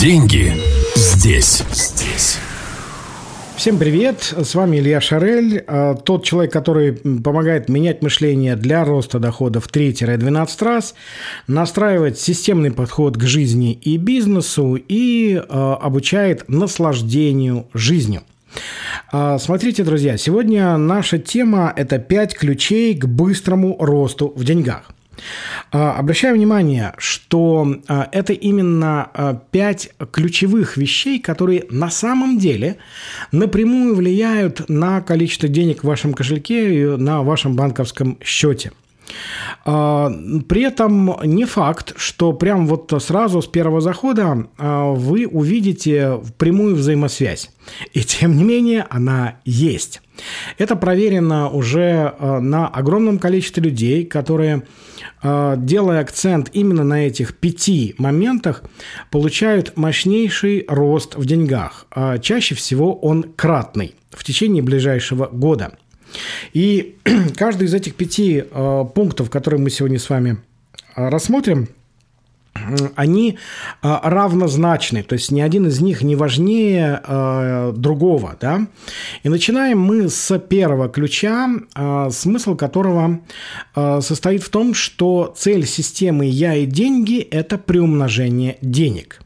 Деньги здесь. Здесь. Всем привет, с вами Илья Шарель, а, тот человек, который помогает менять мышление для роста доходов 3-12 раз, настраивать системный подход к жизни и бизнесу и а, обучает наслаждению жизнью. А, смотрите, друзья, сегодня наша тема – это 5 ключей к быстрому росту в деньгах. А, обращаю внимание, что а, это именно а, пять ключевых вещей, которые на самом деле напрямую влияют на количество денег в вашем кошельке и на вашем банковском счете. При этом не факт, что прям вот сразу с первого захода вы увидите прямую взаимосвязь. И тем не менее она есть. Это проверено уже на огромном количестве людей, которые делая акцент именно на этих пяти моментах, получают мощнейший рост в деньгах. А чаще всего он кратный в течение ближайшего года. И каждый из этих пяти э, пунктов, которые мы сегодня с вами э, рассмотрим – они а, равнозначны, то есть ни один из них не важнее э, другого. Да? И начинаем мы с первого ключа, э, смысл которого э, состоит в том, что цель системы «я и деньги» – это приумножение денег.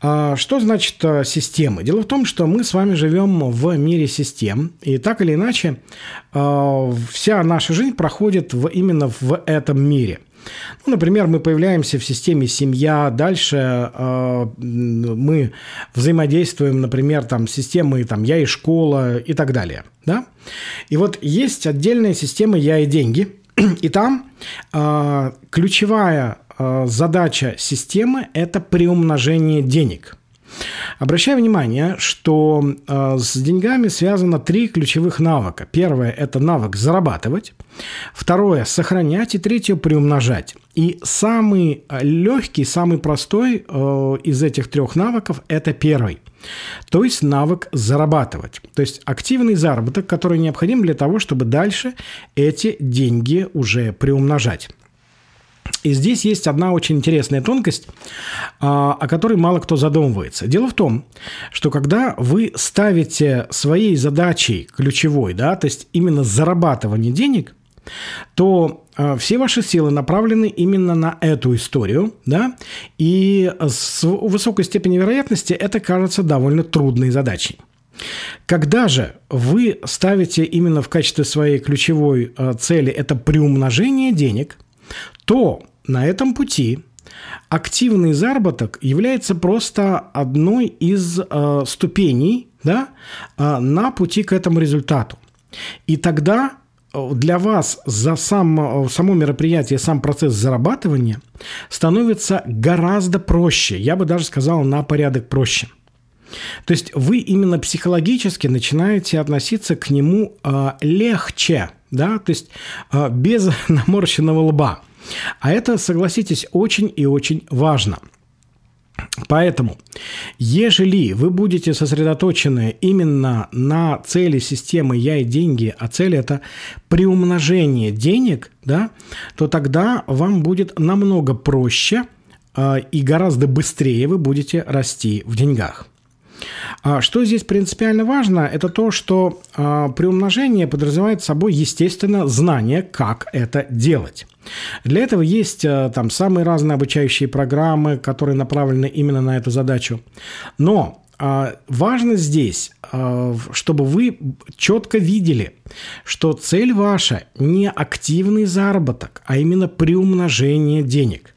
Что значит системы? Дело в том, что мы с вами живем в мире систем, и так или иначе вся наша жизнь проходит именно в этом мире – ну, например, мы появляемся в системе семья, дальше э, мы взаимодействуем, например, там, с системой там, я и школа и так далее. Да? И вот есть отдельная система я и деньги, и там э, ключевая э, задача системы – это приумножение денег – Обращаю внимание, что э, с деньгами связано три ключевых навыка. Первое – это навык зарабатывать. Второе – сохранять. И третье – приумножать. И самый э, легкий, самый простой э, из этих трех навыков – это первый. То есть навык зарабатывать. То есть активный заработок, который необходим для того, чтобы дальше эти деньги уже приумножать. И здесь есть одна очень интересная тонкость, а, о которой мало кто задумывается. Дело в том, что когда вы ставите своей задачей ключевой, да, то есть именно зарабатывание денег, то а, все ваши силы направлены именно на эту историю, да, и с высокой степенью вероятности это кажется довольно трудной задачей. Когда же вы ставите именно в качестве своей ключевой а, цели это приумножение денег, то на этом пути активный заработок является просто одной из э, ступеней да, э, на пути к этому результату. И тогда э, для вас за сам, э, само мероприятие, сам процесс зарабатывания становится гораздо проще. Я бы даже сказал, на порядок проще. То есть вы именно психологически начинаете относиться к нему э, легче, да, то есть э, без наморщенного лба – а это, согласитесь, очень и очень важно. Поэтому, ежели вы будете сосредоточены именно на цели системы «я и деньги», а цель – это приумножение денег, да, то тогда вам будет намного проще э, и гораздо быстрее вы будете расти в деньгах. А что здесь принципиально важно, это то, что э, приумножение подразумевает собой, естественно, знание, как это делать. Для этого есть э, там самые разные обучающие программы, которые направлены именно на эту задачу. Но важно здесь, чтобы вы четко видели, что цель ваша не активный заработок, а именно приумножение денег.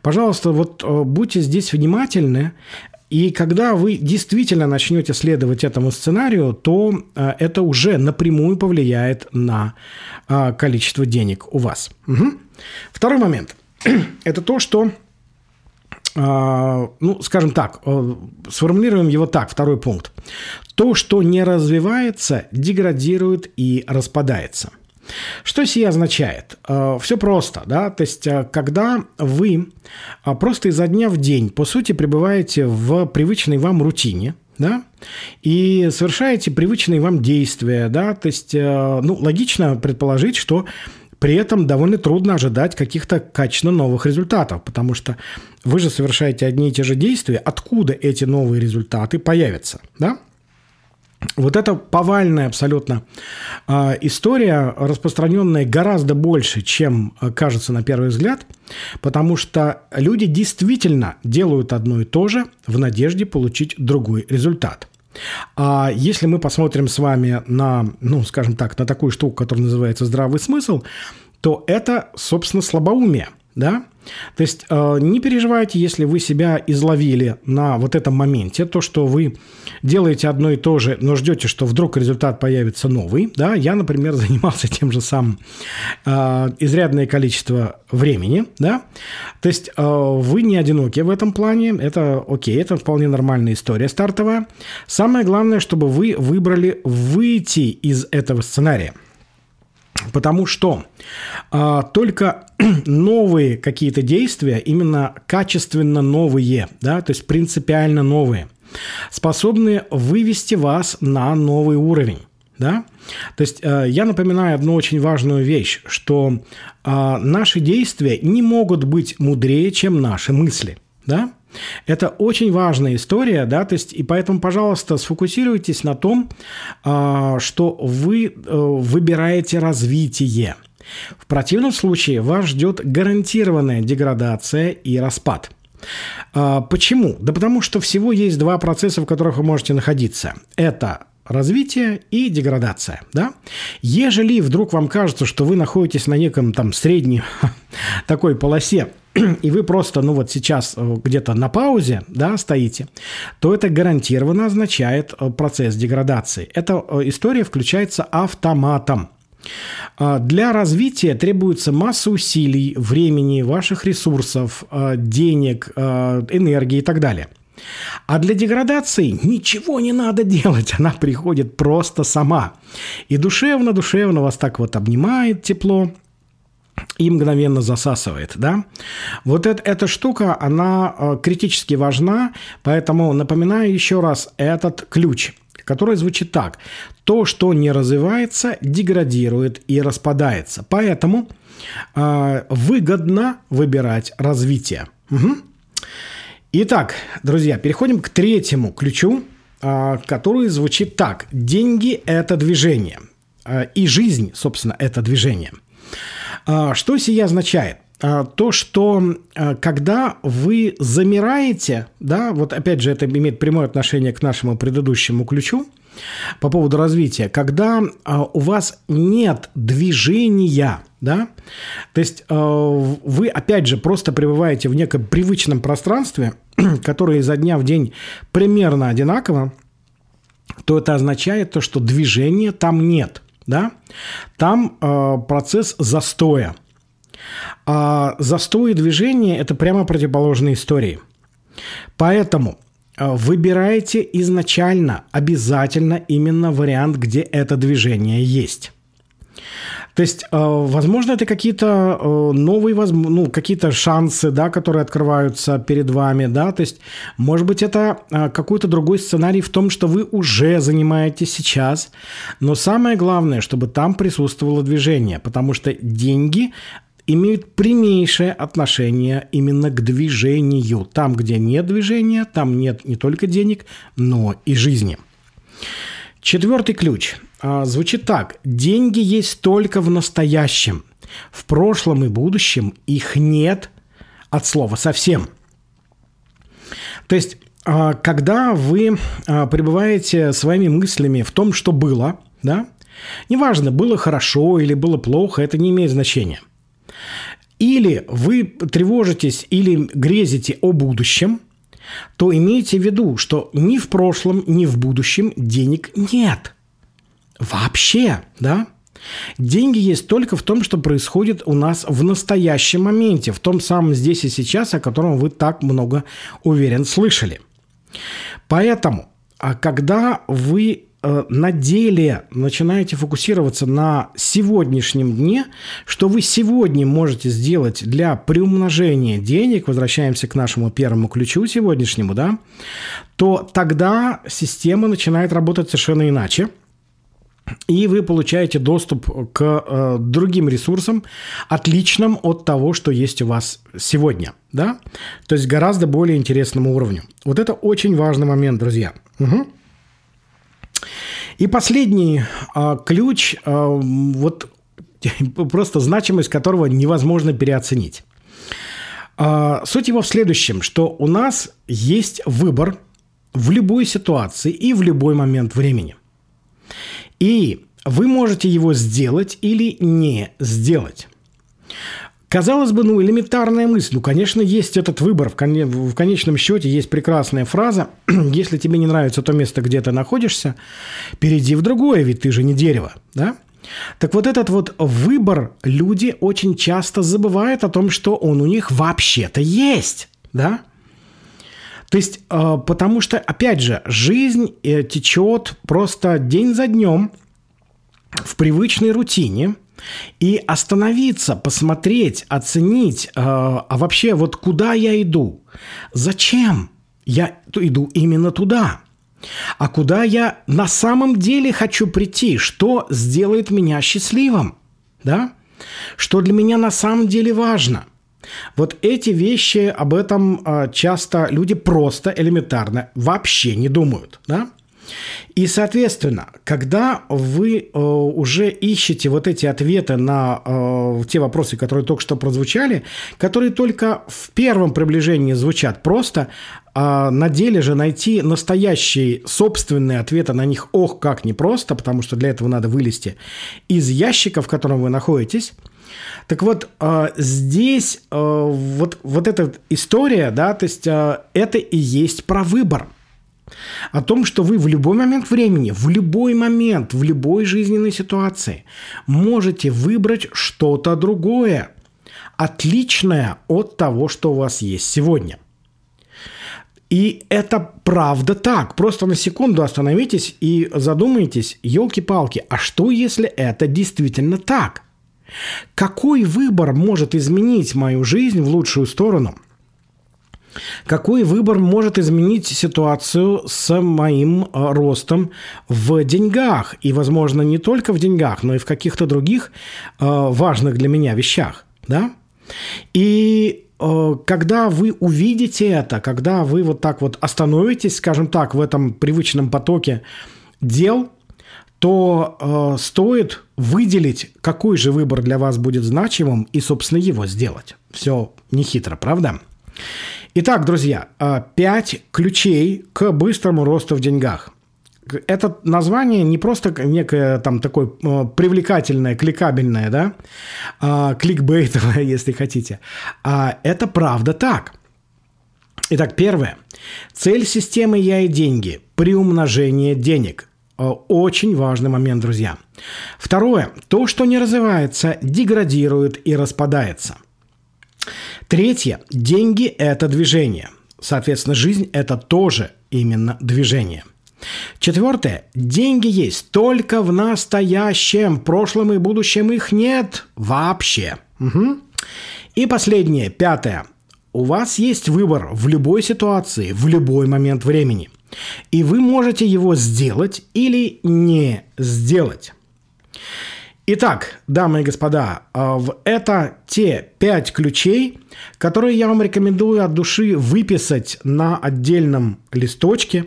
Пожалуйста, вот будьте здесь внимательны. И когда вы действительно начнете следовать этому сценарию, то э, это уже напрямую повлияет на э, количество денег у вас. Угу. Второй момент. Это то, что э, ну, скажем так, сформулируем его так, второй пункт. То, что не развивается, деградирует и распадается – что сие означает? Э, Все просто, да, то есть э, когда вы э, просто изо дня в день, по сути, пребываете в привычной вам рутине, да, и совершаете привычные вам действия, да, то есть, ну, логично предположить, что при этом довольно трудно ожидать каких-то качественно новых результатов, потому что вы же совершаете одни и те же действия, откуда эти новые результаты появятся, да? Вот это повальная абсолютно э, история, распространенная гораздо больше, чем э, кажется на первый взгляд, потому что люди действительно делают одно и то же в надежде получить другой результат. А если мы посмотрим с вами на, ну, скажем так, на такую штуку, которая называется здравый смысл, то это, собственно, слабоумие – да? То есть э, не переживайте, если вы себя изловили на вот этом моменте, то, что вы делаете одно и то же, но ждете, что вдруг результат появится новый. Да? Я, например, занимался тем же самым э, изрядное количество времени. Да? То есть э, вы не одиноки в этом плане, это окей, это вполне нормальная история стартовая. Самое главное, чтобы вы выбрали выйти из этого сценария. Потому что а, только новые какие-то действия, именно качественно новые, да, то есть принципиально новые, способны вывести вас на новый уровень. Да? То есть э, я напоминаю одну очень важную вещь, что э, наши действия не могут быть мудрее, чем наши мысли. Да? Это очень важная история, да, то есть, и поэтому, пожалуйста, сфокусируйтесь на том, а, что вы э, выбираете развитие. В противном случае вас ждет гарантированная деградация и распад. А, почему? Да потому что всего есть два процесса, в которых вы можете находиться. Это развитие и деградация. Да? Ежели вдруг вам кажется, что вы находитесь на неком там средней такой полосе и вы просто, ну вот сейчас э, где-то на паузе, да, стоите, то это гарантированно означает э, процесс деградации. Эта э, история включается автоматом. А, для развития требуется масса усилий, времени, ваших ресурсов, денег, энергии и так далее. А для деградации ничего не надо делать, она приходит просто сама. И душевно-душевно вас так вот обнимает тепло, и мгновенно засасывает, да. Вот это, эта штука, она э, критически важна, поэтому напоминаю еще раз этот ключ, который звучит так. То, что не развивается, деградирует и распадается. Поэтому э, выгодно выбирать развитие. Угу. Итак, друзья, переходим к третьему ключу, э, который звучит так. Деньги – это движение. Э, и жизнь, собственно, это движение. А, что сия означает? А, то, что а, когда вы замираете, да, вот опять же это имеет прямое отношение к нашему предыдущему ключу по поводу развития, когда у вас нет движения, да, то есть вы опять же просто пребываете в неком привычном пространстве, которое изо дня в день примерно одинаково, то это означает то, что движения там нет да, там э, процесс застоя. А застой и движение – это прямо противоположные истории. Поэтому выбирайте изначально обязательно именно вариант, где это движение есть. То есть, э, возможно, это какие-то э, новые, ну, какие-то шансы, да, которые открываются перед вами, да, то есть, может быть, это э, какой-то другой сценарий в том, что вы уже занимаетесь сейчас, но самое главное, чтобы там присутствовало движение, потому что деньги имеют прямейшее отношение именно к движению. Там, где нет движения, там нет не только денег, но и жизни. Четвертый ключ а, звучит так. Деньги есть только в настоящем. В прошлом и будущем их нет от слова совсем. То есть, а, когда вы а, пребываете своими мыслями в том, что было, да, неважно, было хорошо или было плохо, это не имеет значения. Или вы тревожитесь или грезите о будущем – то имейте в виду, что ни в прошлом, ни в будущем денег нет. Вообще, да? Деньги есть только в том, что происходит у нас в настоящем моменте, в том самом здесь и сейчас, о котором вы так много уверен слышали. Поэтому, а когда вы на деле начинаете фокусироваться на сегодняшнем дне, что вы сегодня можете сделать для приумножения денег, возвращаемся к нашему первому ключу сегодняшнему, да, то тогда система начинает работать совершенно иначе. и вы получаете доступ к э, другим ресурсам, отличным от того, что есть у вас сегодня, да, то есть гораздо более интересному уровню. Вот это очень важный момент, друзья. Угу. И последний э, ключ, э, вот просто значимость которого невозможно переоценить. Э, суть его в следующем, что у нас есть выбор в любой ситуации и в любой момент времени. И вы можете его сделать или не сделать. Казалось бы, ну, элементарная мысль. Ну, конечно, есть этот выбор. В, в конечном счете есть прекрасная фраза. Если тебе не нравится то место, где ты находишься, перейди в другое, ведь ты же не дерево, да? Так вот этот вот выбор люди очень часто забывают о том, что он у них вообще-то есть, да? То есть, э, потому что, опять же, жизнь э, течет просто день за днем в привычной рутине, и остановиться, посмотреть, оценить, э, а вообще вот куда я иду, зачем я иду именно туда, а куда я на самом деле хочу прийти, что сделает меня счастливым, да? Что для меня на самом деле важно – вот эти вещи, об этом а, часто люди просто элементарно вообще не думают, да? И, соответственно, когда вы э, уже ищете вот эти ответы на э, те вопросы, которые только что прозвучали, которые только в первом приближении звучат просто, а на деле же найти настоящие собственные ответы на них, ох, как непросто, потому что для этого надо вылезти из ящика, в котором вы находитесь – так вот, а, здесь а, вот, вот эта история, да, то есть это и есть про выбор. О том, что вы в любой момент времени, в любой момент, в любой жизненной ситуации можете выбрать что-то другое, отличное от того, что у вас есть сегодня. И это правда так. Просто на секунду остановитесь и задумайтесь, елки-палки, а что если это действительно так? Какой выбор может изменить мою жизнь в лучшую сторону? Какой выбор может изменить ситуацию с моим э, ростом в деньгах? И, возможно, не только в деньгах, но и в каких-то других э, важных для меня вещах. Да? И э, когда вы увидите это, когда вы вот так вот остановитесь, скажем так, в этом привычном потоке дел, то э, стоит выделить, какой же выбор для вас будет значимым и, собственно, его сделать. Все нехитро, правда? Итак, друзья, э, пять ключей к быстрому росту в деньгах. Это название не просто некое там такое э, привлекательное, кликабельное, да, э, кликбейтовое, если хотите, а это правда так. Итак, первое. Цель системы «Я и деньги» – приумножение денег – очень важный момент, друзья. Второе. То, что не развивается, деградирует и распадается. Третье. Деньги – это движение. Соответственно, жизнь – это тоже именно движение. Четвертое. Деньги есть только в настоящем. В прошлом и будущем их нет вообще. Угу. И последнее, пятое. У вас есть выбор в любой ситуации, в любой момент времени – и вы можете его сделать или не сделать. Итак, дамы и господа, а, это те пять ключей, которые я вам рекомендую от души выписать на отдельном листочке,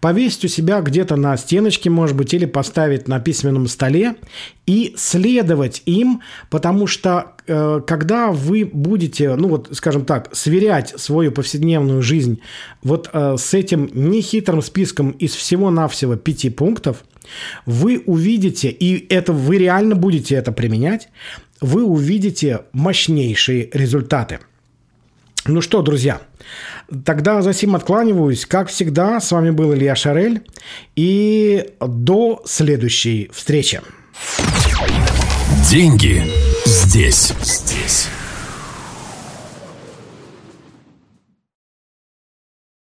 повесить у себя где-то на стеночке, может быть, или поставить на письменном столе и следовать им, потому что э, когда вы будете, ну вот, скажем так, сверять свою повседневную жизнь вот э, с этим нехитрым списком из всего-навсего пяти пунктов, вы увидите, и это вы реально будете это применять, вы увидите мощнейшие результаты. Ну что, друзья, тогда за сим откланиваюсь. Как всегда, с вами был Илья Шарель. И до следующей встречи. Деньги здесь. Здесь.